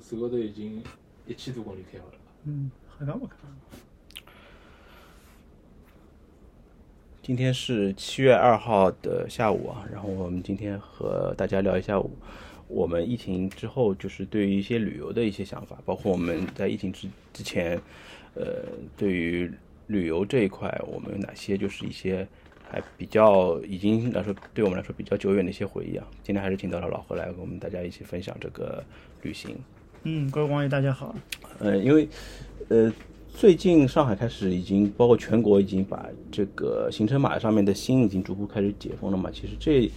手高头已经一千多公里开好了。嗯，好看不看？今天是七月二号的下午啊，然后我们今天和大家聊一下我们疫情之后就是对于一些旅游的一些想法，包括我们在疫情之之前，呃，对于旅游这一块，我们有哪些就是一些还比较已经来说对我们来说比较久远的一些回忆啊。今天还是请到了老何来跟我们大家一起分享这个旅行。嗯，各位网友大家好。呃，因为呃。最近上海开始已经包括全国已经把这个行程码上面的星已经逐步开始解封了嘛，其实这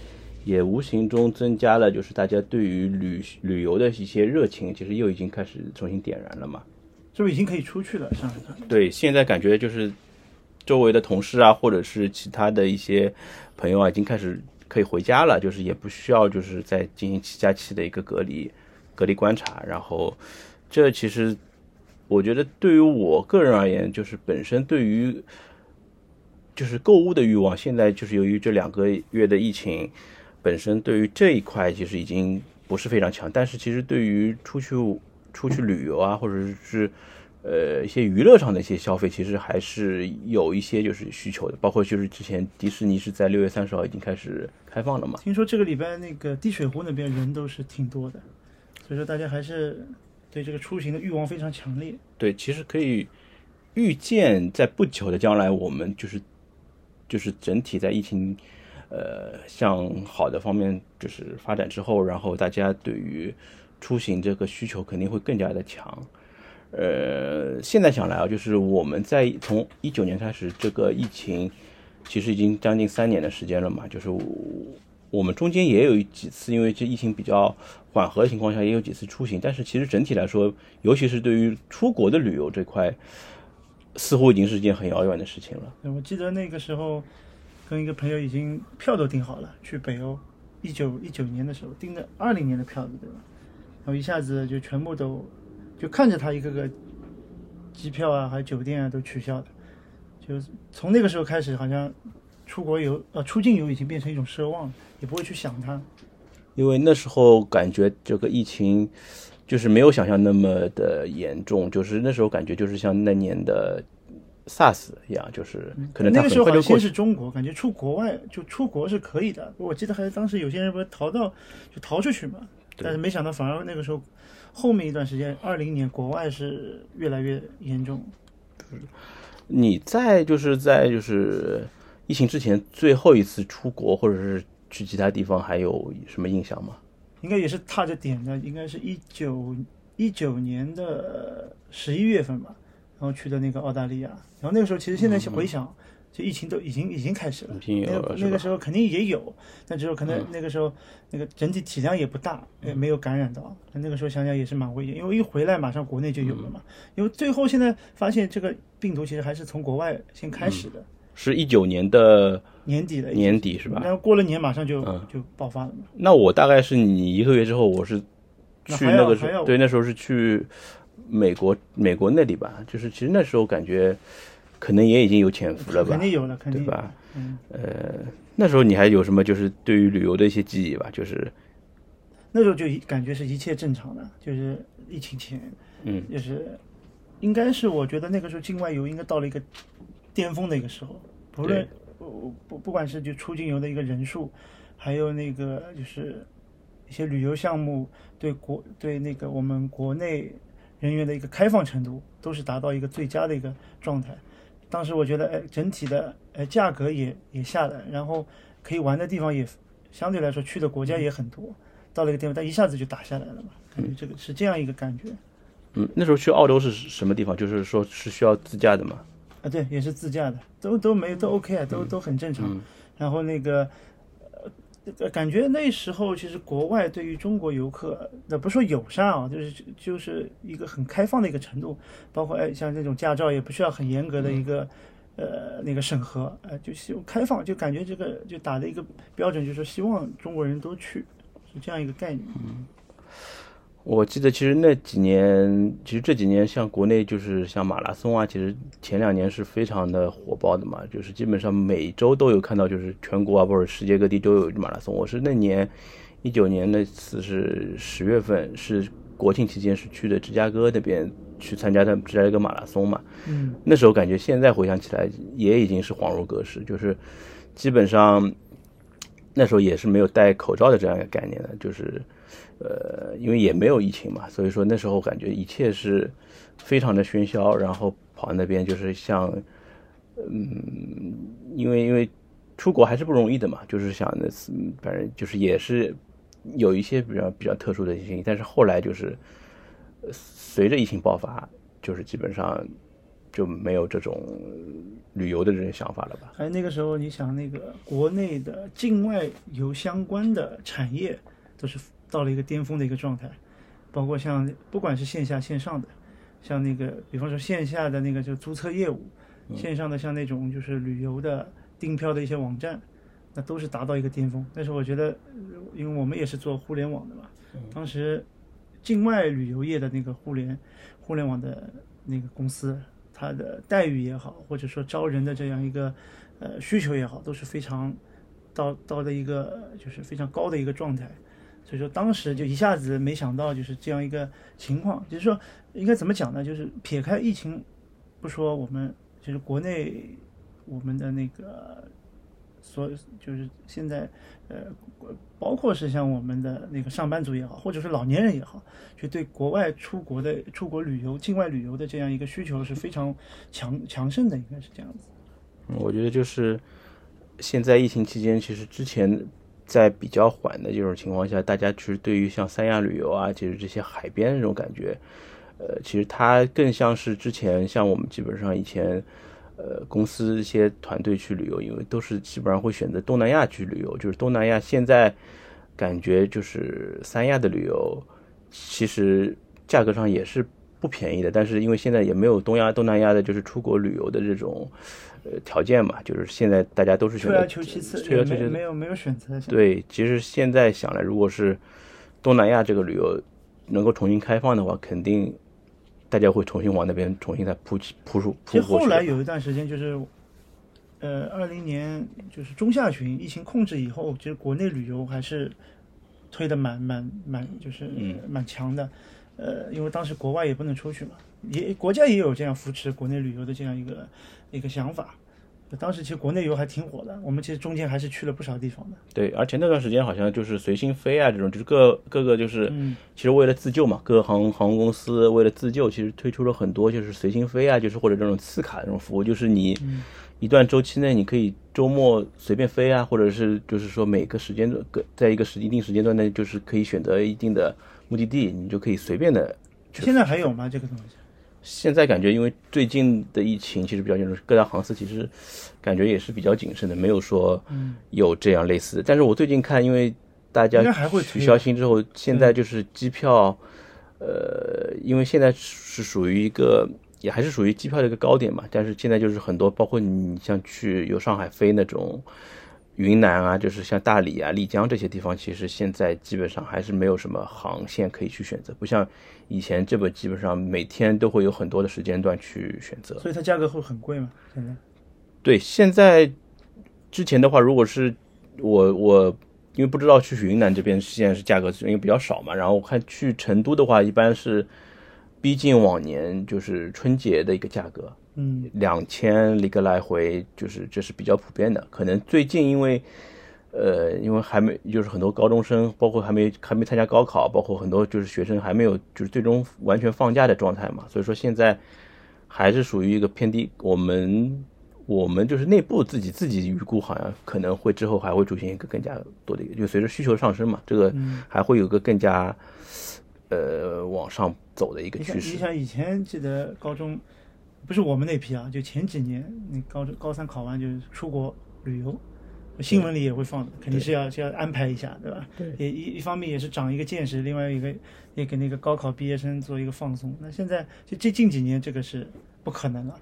也无形中增加了就是大家对于旅旅游的一些热情，其实又已经开始重新点燃了嘛。是不是已经可以出去了？上海对，现在感觉就是周围的同事啊，或者是其他的一些朋友啊，已经开始可以回家了，就是也不需要就是在进行七加七的一个隔离隔离观察，然后这其实。我觉得对于我个人而言，就是本身对于就是购物的欲望，现在就是由于这两个月的疫情，本身对于这一块其实已经不是非常强。但是其实对于出去出去旅游啊，或者是呃一些娱乐上的一些消费，其实还是有一些就是需求的。包括就是之前迪士尼是在六月三十号已经开始开放了嘛？听说这个礼拜那个滴水湖那边人都是挺多的，所以说大家还是。对这个出行的欲望非常强烈。对，其实可以预见，在不久的将来，我们就是就是整体在疫情呃向好的方面就是发展之后，然后大家对于出行这个需求肯定会更加的强。呃，现在想来啊，就是我们在从一九年开始，这个疫情其实已经将近三年的时间了嘛，就是。我们中间也有几次，因为这疫情比较缓和的情况下，也有几次出行。但是其实整体来说，尤其是对于出国的旅游这块，似乎已经是一件很遥远的事情了。我记得那个时候，跟一个朋友已经票都订好了，去北欧，一九一九年的时候订的二零年的票子，对吧？然后一下子就全部都，就看着他一个个机票啊，还有酒店啊都取消的，就从那个时候开始，好像。出国游呃出境游已经变成一种奢望了，也不会去想它，因为那时候感觉这个疫情就是没有想象那么的严重，就是那时候感觉就是像那年的 SARS 一样，就是可能那个时候好像先是中国，感觉出国外就出国是可以的，我记得还当时有些人不是逃到就逃出去嘛，但是没想到反而那个时候后面一段时间二零年国外是越来越严重，你在就是在就是。疫情之前最后一次出国，或者是去其他地方，还有什么印象吗？应该也是踏着点的，应该是一九一九年的十一月份吧，然后去的那个澳大利亚。然后那个时候，其实现在回想，就疫情都已经已经开始了。那个那个时候肯定也有，但只有可能那个时候那个整体体量也不大，也没有感染到。那个时候想想也是蛮危险，因为一回来马上国内就有了嘛。因为最后现在发现这个病毒其实还是从国外先开始的。是一九年的年底的年底是吧？然后过了年马上就就爆发了嘛。那我大概是你一个月之后，我是去那个时候，对，那时候是去美国美国那里吧。就是其实那时候感觉可能也已经有潜伏了吧？肯定有了，肯定对吧？嗯，呃，那时候你还有什么就是对于旅游的一些记忆吧？就是那时候就感觉是一切正常的，就是疫情前，嗯，就是应该是我觉得那个时候境外游应该到了一个。巅峰的一个时候，不论不不不管是就出境游的一个人数，还有那个就是一些旅游项目对国对那个我们国内人员的一个开放程度，都是达到一个最佳的一个状态。当时我觉得，哎，整体的哎价格也也下来，然后可以玩的地方也相对来说去的国家也很多，到了一个地方，但一下子就打下来了嘛，感觉这个是这样一个感觉。嗯，那时候去澳洲是什么地方？就是说是需要自驾的吗？啊，对，也是自驾的，都都没都 OK 啊，都都很正常。然后那个，呃，感觉那时候其实国外对于中国游客，那不说友善啊，就是就是一个很开放的一个程度，包括哎，像这种驾照也不需要很严格的一个呃那个审核，呃，就希望开放，就感觉这个就打的一个标准，就是希望中国人都去，是这样一个概念。我记得其实那几年，其实这几年像国内就是像马拉松啊，其实前两年是非常的火爆的嘛，就是基本上每周都有看到，就是全国啊或者世界各地都有马拉松。我是那年一九年那次是十月份，是国庆期间是去的芝加哥那边去参加的芝加哥马拉松嘛，嗯，那时候感觉现在回想起来也已经是恍如隔世，就是基本上那时候也是没有戴口罩的这样一个概念的，就是呃，因为也没有疫情嘛，所以说那时候感觉一切是非常的喧嚣，然后跑那边就是像，嗯，因为因为出国还是不容易的嘛，就是想那次反正就是也是有一些比较比较特殊的事情，但是后来就是随着疫情爆发，就是基本上就没有这种旅游的这种想法了吧？哎那个时候，你想那个国内的境外游相关的产业都是到了一个巅峰的一个状态，包括像不管是线下线上的，像那个比方说线下的那个就租车业务，线上的像那种就是旅游的订票的一些网站，那都是达到一个巅峰。但是我觉得，呃因为我们也是做互联网的嘛，当时境外旅游业的那个互联互联网的那个公司，它的待遇也好，或者说招人的这样一个呃需求也好，都是非常到到的一个就是非常高的一个状态。所以说当时就一下子没想到就是这样一个情况，就是说应该怎么讲呢？就是撇开疫情不说，我们就是国内我们的那个所就是现在呃，包括是像我们的那个上班族也好，或者是老年人也好，就对国外出国的出国旅游、境外旅游的这样一个需求是非常强强盛的，应该是这样子。我觉得就是现在疫情期间，其实之前在比较缓的这种情况下，大家其实对于像三亚旅游啊，其实这些海边这种感觉，呃，其实它更像是之前像我们基本上以前。呃，公司一些团队去旅游，因为都是基本上会选择东南亚去旅游。就是东南亚现在感觉就是三亚的旅游，其实价格上也是不便宜的。但是因为现在也没有东亚东南亚的就是出国旅游的这种呃条件嘛，就是现在大家都是选择退而求其次，也没退而求其次没有没有选择。对，其实现在想来，如果是东南亚这个旅游能够重新开放的话，肯定大家会重新往那边重新再铺起铺出其实。后来有一段时间就是，呃，二零年就是中下旬疫情控制以后，其实国内旅游还是推的蛮蛮蛮就是嗯蛮强的。呃，因为当时国外也不能出去嘛，也国家也有这样扶持国内旅游的这样一个一个想法。当时其实国内游还挺火的，我们其实中间还是去了不少地方的。对，而且那段时间好像就是随心飞啊这种，就是各各个就是，嗯其实为了自救嘛，各个航航空公司为了自救，其实推出了很多就是随心飞啊，就是或者这种次卡这种服务，就是你一段周期内你可以周末随便飞啊，或者是就是说每个时间段在一个时一定时间段内，就是可以选择一定的目的地，你就可以随便的现在还有吗？这个东西？现在感觉，因为最近的疫情其实比较严重，各大航司其实感觉也是比较谨慎的，没有说有这样类似的。但是我最近看，因为大家取消新之后，现在就是机票，呃，因为现在是属于一个也还是属于机票的一个高点嘛，但是现在就是很多，包括你像去由上海飞那种。云南啊，就是像大理啊、丽江这些地方，其实现在基本上还是没有什么航线可以去选择，不像以前这么基本上每天都会有很多的时间段去选择。所以它价格会很贵嘛？现在？对，现在之前的话，如果是我我因为不知道去云南这边现在是价格因为比较少嘛，然后我看去成都的话，一般是逼近往年就是春节的一个价格，嗯，两千一个来回，就是这是比较普遍的。可能最近因为，呃，因为还没就是很多高中生，包括还没还没参加高考，包括很多就是学生还没有就是最终完全放假的状态嘛，所以说现在还是属于一个偏低。我们我们就是内部自己自己预估，好像可能会之后还会出现一个更加多的一个，就随着需求上升嘛，这个还会有个更加呃往上走的一个，趋势。你想以前记得高中，不是我们那批啊，就前几年，你高中高三考完就是出国旅游，新闻里也会放的，肯定是要是要安排一下，对吧？对也一一方面也是长一个见识，另外一个也给那个高考毕业生做一个放松。那现在就这近几年这个是不可能了。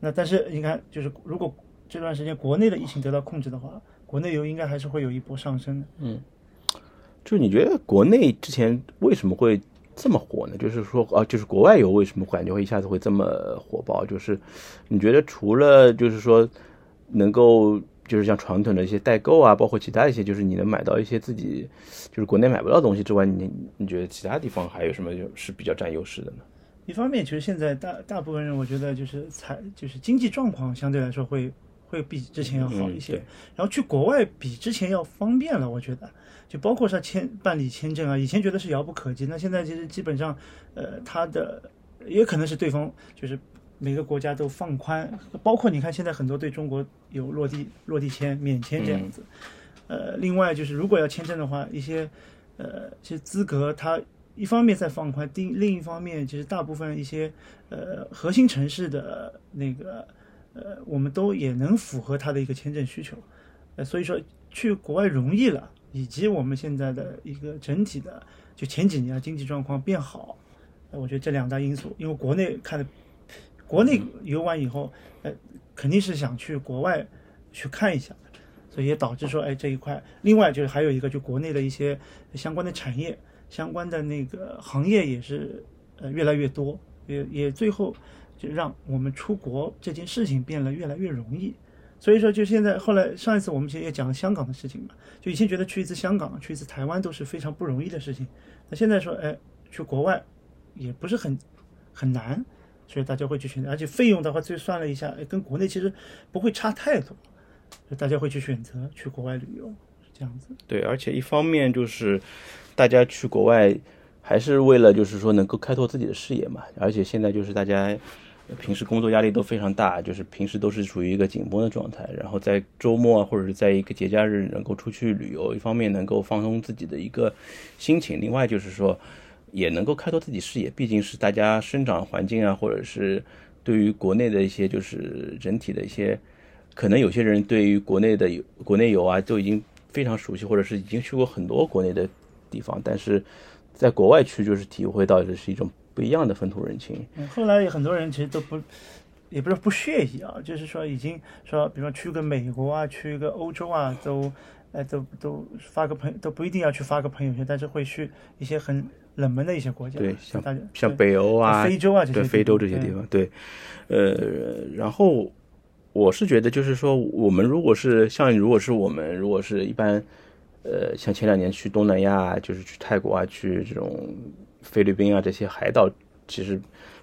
那但是你看，就是如果这段时间国内的疫情得到控制的话，国内游应该还是会有一波上升的。嗯就是你觉得国内之前为什么会这么火呢？就是说啊，就是国外游为什么感觉会一下子会这么火爆？就是你觉得除了就是说能够就是像传统的一些代购啊，包括其他一些，就是你能买到一些自己就是国内买不到东西之外，你你觉得其他地方还有什么就是比较占优势的呢？一方面，其实现在大大部分人，我觉得就是财，就是经济状况相对来说会会比之前要好一些。嗯然后去国外比之前要方便了，我觉得，就包括像签办理签证啊，以前觉得是遥不可及，那现在其实基本上，呃，它的也可能是对方就是每个国家都放宽，包括你看现在很多对中国有落地落地签、免签这样子。呃，另外就是如果要签证的话，一些呃其实资格它一方面在放宽，另另一方面其实大部分一些呃核心城市的那个呃我们都也能符合他的一个签证需求，呃所以说去国外容易了，以及我们现在的一个整体的就前几年经济状况变好，呃我觉得这两大因素，因为国内看的国内游玩以后，呃肯定是想去国外去看一下。所以也导致说，哎，这一块，另外就是还有一个，就国内的一些相关的产业、相关的那个行业也是呃越来越多，也也最后就让我们出国这件事情变得越来越容易。所以说，就现在后来上一次我们其实也讲了香港的事情嘛，就以前觉得去一次香港、去一次台湾都是非常不容易的事情，那现在说，哎，去国外也不是很很难，所以大家会去选择，而且费用的话，最算了一下，哎，跟国内其实不会差太多。就大家会去选择去国外旅游，是这样子。对，而且一方面就是大家去国外还是为了就是说能够开拓自己的视野嘛，而且现在就是大家平时工作压力都非常大，就是平时都是处于一个紧绷的状态，然后在周末或者是在一个节假日能够出去旅游，一方面能够放松自己的一个心情，另外就是说也能够开拓自己视野，毕竟是大家生长环境啊，或者是对于国内的一些就是整体的一些。可能有些人对于国内的国内游啊都已经非常熟悉，或者是已经去过很多国内的地方，但是在国外去就是体会到的是一种不一样的风土人情。嗯，后来有很多人其实都不，也不是不屑意啊，就是说已经说，比如说去个美国啊，去一个欧洲啊，都，哎，都都发个朋都不一定要去发个朋友圈，但是会去一些很冷门的一些国家，对，像像北欧啊、非洲啊这些，对非洲这些地方，对，呃，然后。我是觉得，就是说，我们如果是像，如果是我们，如果是一般，呃，像前两年去东南亚，就是去泰国啊，去这种菲律宾啊这些海岛，其实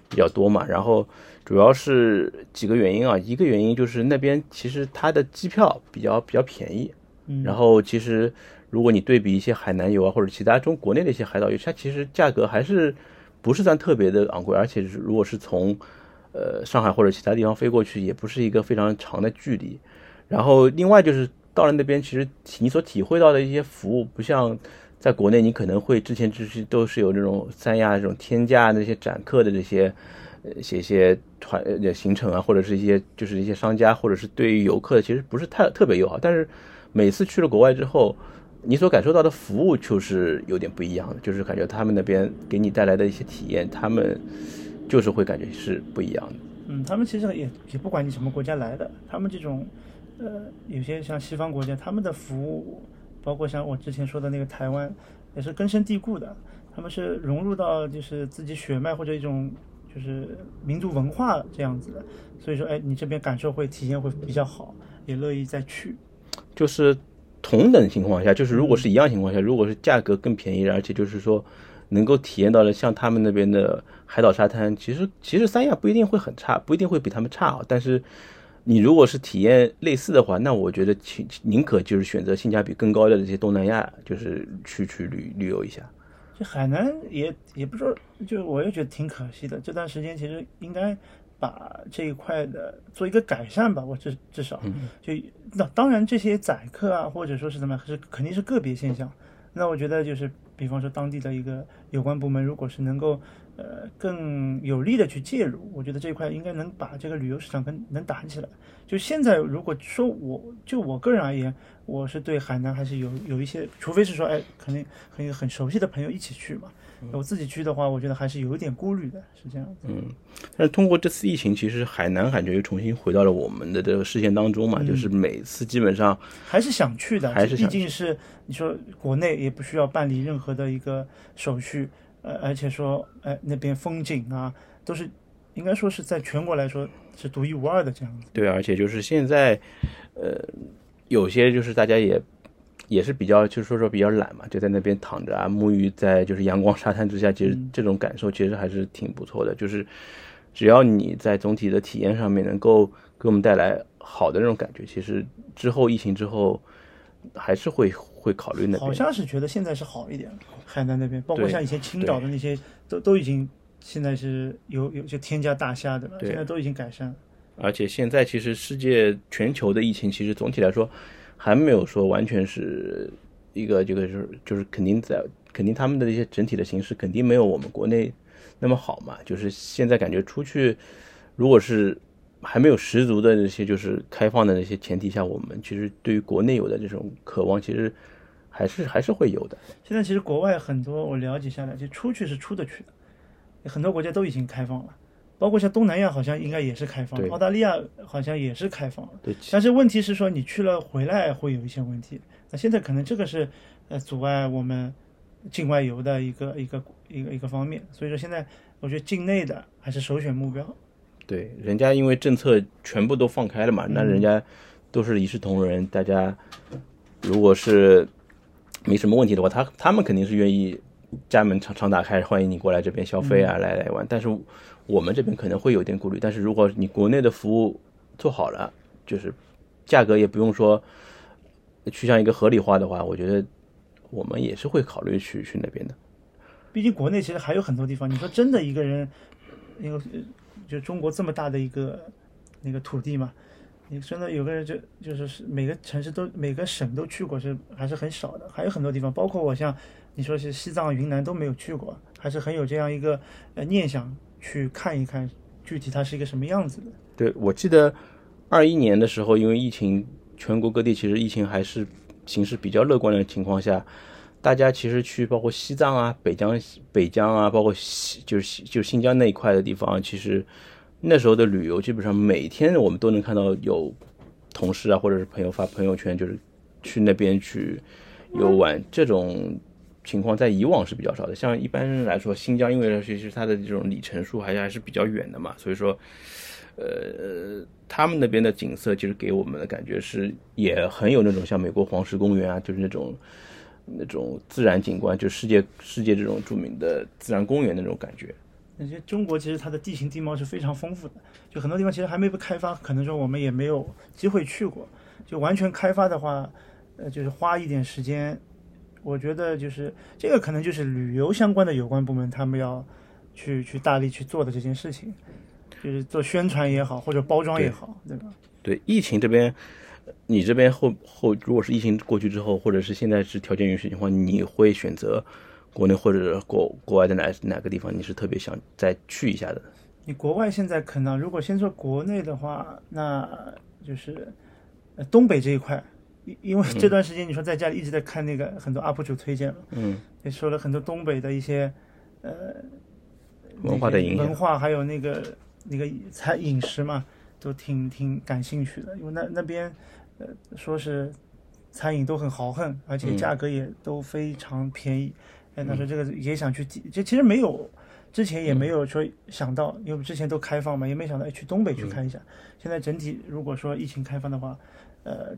比较多嘛。然后主要是几个原因啊，一个原因就是那边其实它的机票比较比较便宜，然后其实如果你对比一些海南游啊或者其他中国内的一些海岛游，它其实价格还是不是算特别的昂贵，而且如果是从呃，上海或者其他地方飞过去也不是一个非常长的距离，然后另外就是到了那边，其实你所体会到的一些服务，不像在国内，你可能会之前就是都是有这种三亚这种天价那些展客的这些呃写一些团呃行程啊，或者是一些就是一些商家或者是对于游客其实不是太特别友好，但是每次去了国外之后，你所感受到的服务就是有点不一样的，就是感觉他们那边给你带来的一些体验，他们。就是会感觉是不一样的。嗯，他们其实也也不管你什么国家来的，他们这种，呃，有些像西方国家，他们的服务，包括像我之前说的那个台湾，也是根深蒂固的。他们是融入到就是自己血脉或者一种就是民族文化这样子的。所以说，哎，你这边感受会体验会比较好，也乐意再去。就是同等情况下，就是如果是一样情况下，如果是价格更便宜，而且就是说。能够体验到了像他们那边的海岛沙滩，其实其实三亚不一定会很差，不一定会比他们差啊。但是你如果是体验类似的话，那我觉得请宁可就是选择性价比更高的这些东南亚，就是去去旅旅游一下。就海南也也不说，就我也觉得挺可惜的。这段时间其实应该把这一块的做一个改善吧。我至至少就那当然这些宰客啊，或者说是怎么样，是肯定是个别现象。那我觉得就是。比方说，当地的一个有关部门，如果是能够，呃，更有力的去介入，我觉得这一块应该能把这个旅游市场跟能打起来。就现在，如果说我就我个人而言，我是对海南还是有有一些，除非是说，哎，肯定很很熟悉的朋友一起去嘛。我自己去的话，我觉得还是有一点顾虑的，是这样子。嗯，但是通过这次疫情，其实海南感觉又重新回到了我们的这个视线当中嘛，就是每次基本上还是想去的，还是毕竟是你说国内也不需要办理任何的一个手续，呃，而且说，哎，那边风景啊，都是应该说是在全国来说是独一无二的这样子。对，而且就是现在，呃。有些就是大家也也是比较，就是说说比较懒嘛，就在那边躺着啊，沐浴在就是阳光沙滩之下，其实这种感受其实还是挺不错的。就是只要你在总体的体验上面能够给我们带来好的那种感觉，其实之后疫情之后还是会会考虑那边。好像是觉得现在是好一点了，海南那边，包括像以前青岛的那些，都都已经现在是有有就天价大虾的了，现在都已经改善了。而且现在其实世界全球的疫情，其实总体来说还没有说完全是一个这个就是就是肯定在肯定他们的一些整体的形势肯定没有我们国内那么好嘛。就是现在感觉出去，如果是还没有十足的那些就是开放的那些前提下，我们其实对于国内有的这种渴望，其实还是还是会有的。现在其实国外很多我了解下来，就出去是出得去的，很多国家都已经开放了，包括像东南亚好像应该也是开放澳大利亚好像也是开放了。对，但是问题是说你去了回来会有一些问题，那现在可能这个是呃阻碍我们境外游的一个一个一个一个方面，所以说现在我觉得境内的还是首选目标。对，人家因为政策全部都放开了嘛，那人家都是一视同仁，大家如果是没什么问题的话，他他们肯定是愿意家门常常打开，欢迎你过来这边消费啊，来来玩。但是我们这边可能会有点顾虑，但是如果你国内的服务做好了，就是价格也不用说趋向一个合理化的话，我觉得我们也是会考虑去去那边的。毕竟国内其实还有很多地方，你说真的一个人，因为呃就中国这么大的一个那个土地嘛，真的有个人就就是每个城市都每个省都去过是还是很少的，还有很多地方，包括我像你说是西藏、云南都没有去过，还是很有这样一个呃念想去看一看具体它是一个什么样子的。对，我记得二一年的时候，因为疫情，全国各地其实疫情还是形势比较乐观的情况下，大家其实去包括西藏啊、北疆、北疆啊，包括西就是就是新疆那一块的地方，其实那时候的旅游基本上每天我们都能看到有同事啊或者是朋友发朋友圈，就是去那边去游玩这种。情况在以往是比较少的，像一般来说，新疆因为其实它的这种里程数还是还是比较远的嘛，所以说，呃，他们那边的景色其实给我们的感觉是也很有那种像美国黄石公园啊，就是那种那种自然景观，就世界世界这种著名的自然公园那种感觉。那些中国其实它的地形地貌是非常丰富的，就很多地方其实还没被开发，可能说我们也没有机会去过。就完全开发的话，呃，就是花一点时间，我觉得就是这个可能就是旅游相关的有关部门他们要去去大力去做的这件事情，就是做宣传也好，或者包装也好，对吧？对疫情这边，你这边后后如果是疫情过去之后，或者是现在是条件允许的话，你会选择国内或者国国外的哪哪个地方？你是特别想再去一下的？你国外现在可能，如果先说国内的话，那就是呃东北这一块，因因为这段时间你说在家里一直在看那个很多 UP 主推荐了，嗯，也说了很多东北的一些呃文化的影响文化还有那个那个餐饮食嘛，都挺挺感兴趣的，因为那那边呃说是餐饮都很豪横，而且价格也都非常便宜。哎，他说这个也想去体，这其实没有之前也没有说想到，因为之前都开放嘛，也没想到哎去东北去看一下。现在整体如果说疫情开放的话，呃，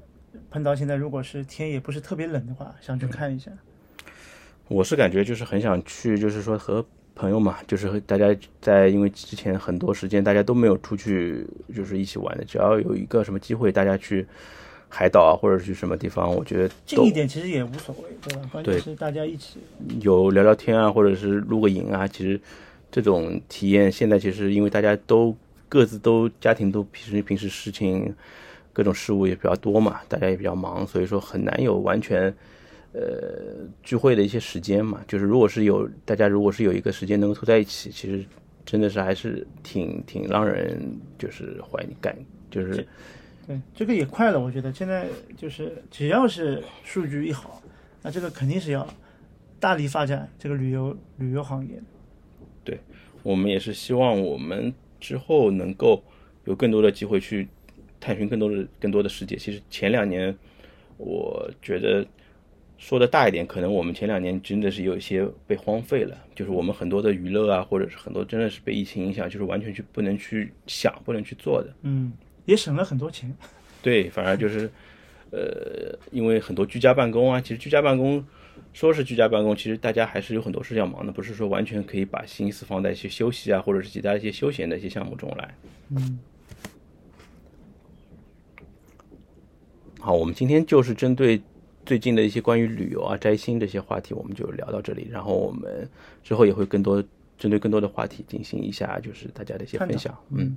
碰到现在如果是天也不是特别冷的话，想去看一下。我是感觉就是很想去，就是说和朋友嘛，就是和大家在，因为之前很多时间大家都没有出去，就是一起玩的，只要有一个什么机会，大家去海岛啊，或者去什么地方，我觉得都近一点其实也无所谓，对吧？关键是大家一起。有聊聊天啊，或者是露个营啊，其实这种体验现在其实因为大家都各自都家庭都平时平时事情各种事务也比较多嘛，大家也比较忙，所以说很难有完全呃聚会的一些时间嘛。就是如果是有大家如果是有一个时间能够凑在一起，其实真的是还是挺挺让人就是怀念感，就是对，这个也快了，我觉得现在就是只要是数据一好，那这个肯定是要大力发展这个旅游旅游行业。对我们也是希望我们之后能够有更多的机会去探寻更多的更多的世界。其实前两年，我觉得说的大一点，可能我们前两年真的是有一些被荒废了，就是我们很多的娱乐啊，或者是很多真的是被疫情影响，就是完全去不能去想，不能去做的。嗯，也省了很多钱。对，反而就是，呃，呃，因为很多居家办公啊，其实居家办公说是居家办公，其实大家还是有很多事要忙的，不是说完全可以把心思放在一些休息啊，或者是其他一些休闲的一些项目中来。嗯，好，我们今天就是针对最近的一些关于旅游啊、摘星这些话题，我们就聊到这里。然后我们之后也会更多针对更多的话题进行一下，就是大家的一些分享。嗯，